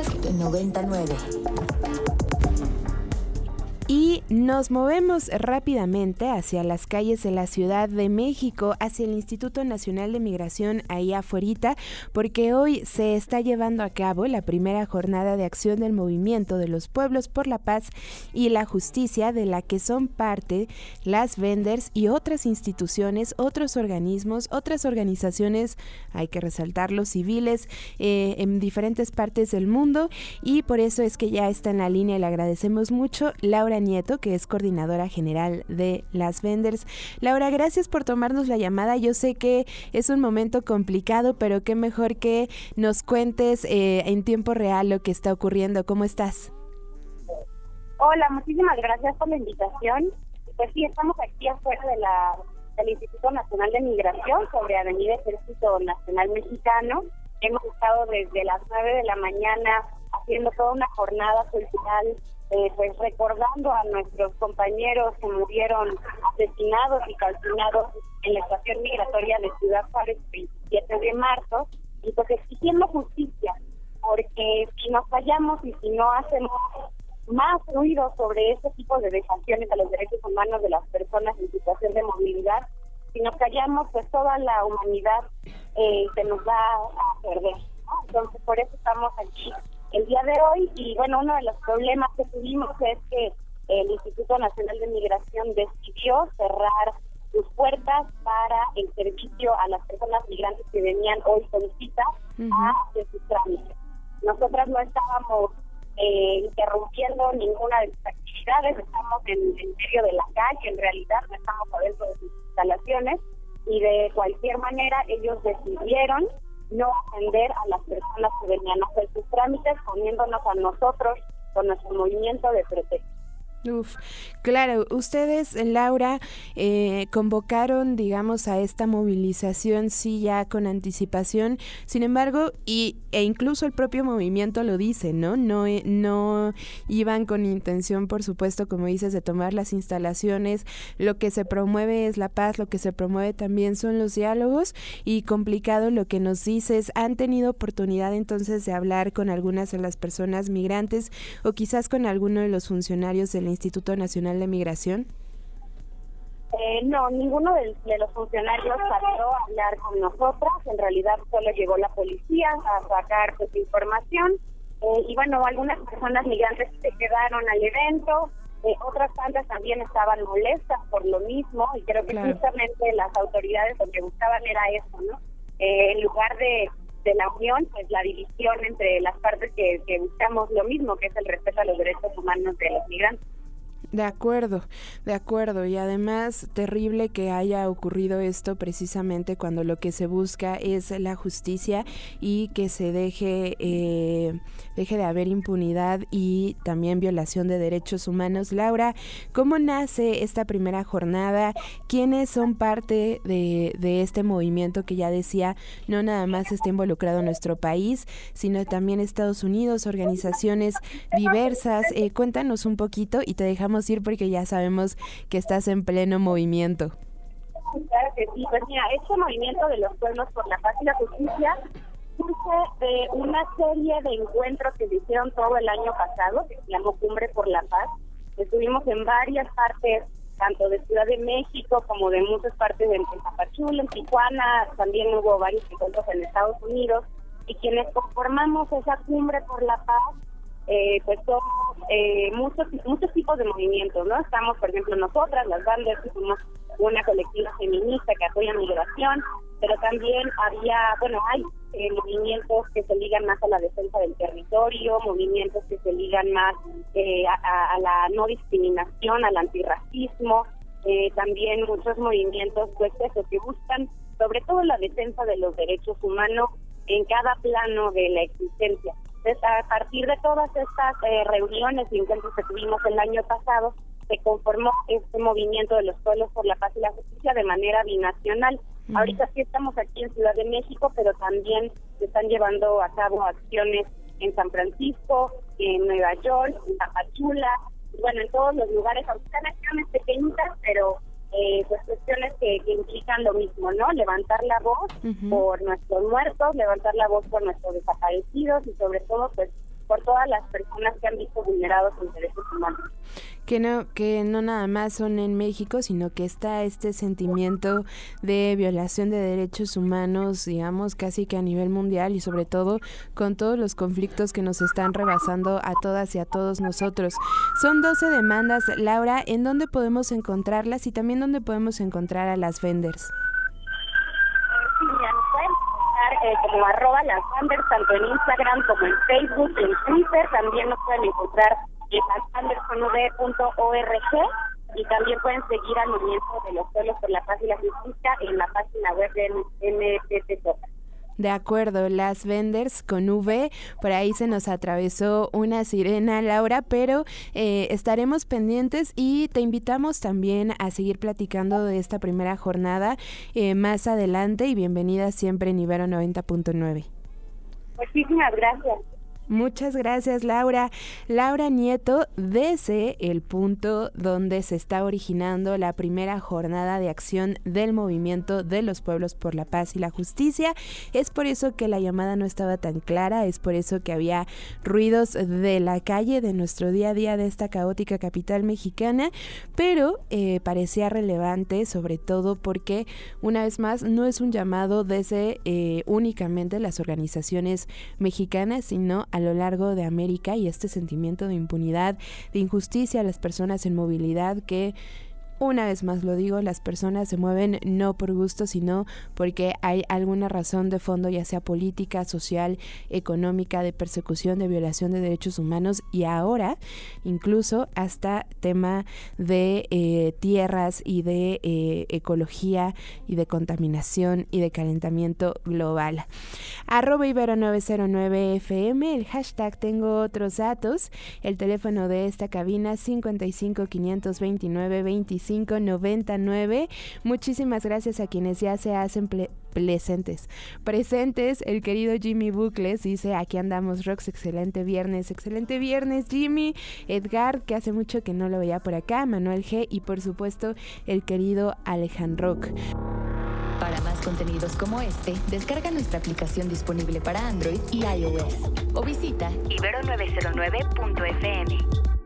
Budapest 99. Y nos movemos rápidamente hacia las calles de la Ciudad de México, hacia el Instituto Nacional de Migración ahí afuera, porque hoy se está llevando a cabo la primera jornada de acción del movimiento de los pueblos por la paz y la justicia, de la que son parte las venders y otras instituciones, otros organismos, otras organizaciones, hay que resaltarlo, civiles eh, en diferentes partes del mundo. Y por eso es que ya está en la línea y le agradecemos mucho. Laura Nieto, que es coordinadora general de las Venders. Laura, gracias por tomarnos la llamada. Yo sé que es un momento complicado, pero qué mejor que nos cuentes eh, en tiempo real lo que está ocurriendo. ¿Cómo estás? Hola, muchísimas gracias por la invitación. Pues sí, estamos aquí afuera de la, del Instituto Nacional de Migración sobre Avenida Ejército Nacional Mexicano. Hemos estado desde las 9 de la mañana haciendo toda una jornada cultural eh, pues recordando a nuestros compañeros que murieron asesinados y calcinados en la estación migratoria de Ciudad Juárez el 27 de marzo y pues exigiendo justicia porque si nos fallamos y si no hacemos más ruido sobre ese tipo de vejaciones a los derechos humanos de las personas en situación de movilidad, si nos callamos, pues toda la humanidad eh, se nos va a perder. Entonces, por eso estamos aquí el día de hoy y bueno, uno de los problemas que tuvimos es que el Instituto Nacional de Migración decidió cerrar sus puertas para el servicio a las personas migrantes que venían hoy con cita a hacer sus trámites. Nosotras no estábamos eh, interrumpiendo ninguna de sus actividades, estamos en, en medio de la calle, en realidad no estamos adentro de sus instalaciones y de cualquier manera ellos decidieron no atender a las personas que venían a hacer sus trámites, poniéndonos a nosotros con nuestro movimiento de protesta. Uf, claro, ustedes, Laura, eh, convocaron, digamos, a esta movilización, sí, ya con anticipación, sin embargo, y, e incluso el propio movimiento lo dice, ¿no? No, eh, no iban con intención, por supuesto, como dices, de tomar las instalaciones, lo que se promueve es la paz, lo que se promueve también son los diálogos, y complicado lo que nos dices, ¿han tenido oportunidad entonces de hablar con algunas de las personas migrantes o quizás con alguno de los funcionarios del Instituto Nacional de Migración? Eh, no, ninguno de, los funcionarios salió a hablar con nosotras. En realidad solo llegó la policía a sacar su pues, información. Eh, y bueno, algunas personas migrantes se quedaron al evento. Eh, otras tantas también estaban molestas por lo mismo. Y creo que justamente las autoridades lo que buscaban era eso, ¿no? en lugar de, de la unión, pues la división entre las partes que, que buscamos lo mismo, que es el respeto a los derechos humanos de los migrantes. De acuerdo, de acuerdo. Y además, terrible que haya ocurrido esto precisamente cuando lo que se busca es la justicia y que se deje, eh, deje de haber impunidad y también violación de derechos humanos. Laura, ¿cómo nace esta primera jornada? ¿Quiénes son parte de, este movimiento que ya decía, no nada más está involucrado nuestro país, sino también Estados Unidos, organizaciones diversas? Eh, cuéntanos un poquito y te dejamos ir porque ya sabemos que estás en pleno movimiento. Claro que sí, pues mira, este movimiento de los pueblos por la paz y la justicia surge de una serie de encuentros que se hicieron todo el año pasado, que se llamó Cumbre por la Paz. Estuvimos en varias partes, tanto de Ciudad de México como de muchas partes de Zapachula, en Tijuana, también hubo varios encuentros en Estados Unidos, y quienes conformamos esa Cumbre por la Paz eh, pues son eh, muchos muchos tipos de movimientos, ¿no? Estamos, por ejemplo, nosotras, las bandas, que somos una colectiva feminista que apoya migración, pero también había, bueno, hay eh, movimientos que se ligan más a la defensa del territorio, movimientos que se ligan más eh, a, la no discriminación, al antirracismo, eh, también muchos movimientos, pues eso, que buscan sobre todo la defensa de los derechos humanos en cada plano de la existencia a partir de todas estas eh, reuniones y encuentros que tuvimos el año pasado, se conformó este movimiento de los pueblos por la paz y la justicia de manera binacional. Ahorita sí estamos aquí en Ciudad de México, pero también se están llevando a cabo acciones en San Francisco, en Nueva York, en Tapachula, bueno, en todos los lugares, aunque sean acciones pequeñitas, pero eh, pues cuestiones que, implican lo mismo, ¿no? Levantar la voz por nuestros muertos, levantar la voz por nuestros desaparecidos y sobre todo pues por todas las personas que han visto vulnerados sus derechos humanos que no, que no nada más son en México, sino que está este sentimiento de violación de derechos humanos, digamos, casi que a nivel mundial y sobre todo con todos los conflictos que nos están rebasando a todas y a todos nosotros. Son 12 demandas, Laura, ¿en dónde podemos encontrarlas y también dónde podemos encontrar a las vendors? Eh, como arroba las vendors, tanto en Instagram como en Facebook, en Twitter, también nos pueden encontrar andersonv.org y también pueden seguir al movimiento de los pueblos por la paz y la justicia en la página web de MPTJ. De acuerdo, las vendors con V, por ahí se nos atravesó una sirena, Laura, pero eh, estaremos pendientes y te invitamos también a seguir platicando de esta primera jornada eh, más adelante y bienvenida siempre en Ibero 90.9. Muchísimas gracias. Muchas gracias, Laura. Laura Nieto, desde el punto donde se está originando la primera jornada de acción del movimiento de los pueblos por la paz y la justicia. Es por eso que la llamada no estaba tan clara, es por eso que había ruidos de la calle, de nuestro día a día de esta caótica capital mexicana, pero eh, parecía relevante, sobre todo porque, una vez más, no es un llamado desde eh, únicamente las organizaciones mexicanas, sino a a lo largo de América y este sentimiento de impunidad, de injusticia a las personas en movilidad que una vez más lo digo, las personas se mueven no por gusto, sino porque hay alguna razón de fondo, ya sea política, social, económica, de persecución, de violación de derechos humanos y ahora incluso hasta tema de eh, tierras y de eh, ecología y de contaminación y de calentamiento global. Arroba Ibero 909 FM, el hashtag tengo otros datos, el teléfono de esta cabina 55 529 25 599. Muchísimas gracias a quienes ya se hacen presentes. Presentes, el querido Jimmy Bucles dice, aquí andamos, Rox, excelente viernes, excelente viernes, Jimmy, Edgar, que hace mucho que no lo veía por acá, Manuel G y por supuesto el querido Alejandro. Para más contenidos como este, descarga nuestra aplicación disponible para Android y iOS o visita ibero909.fm.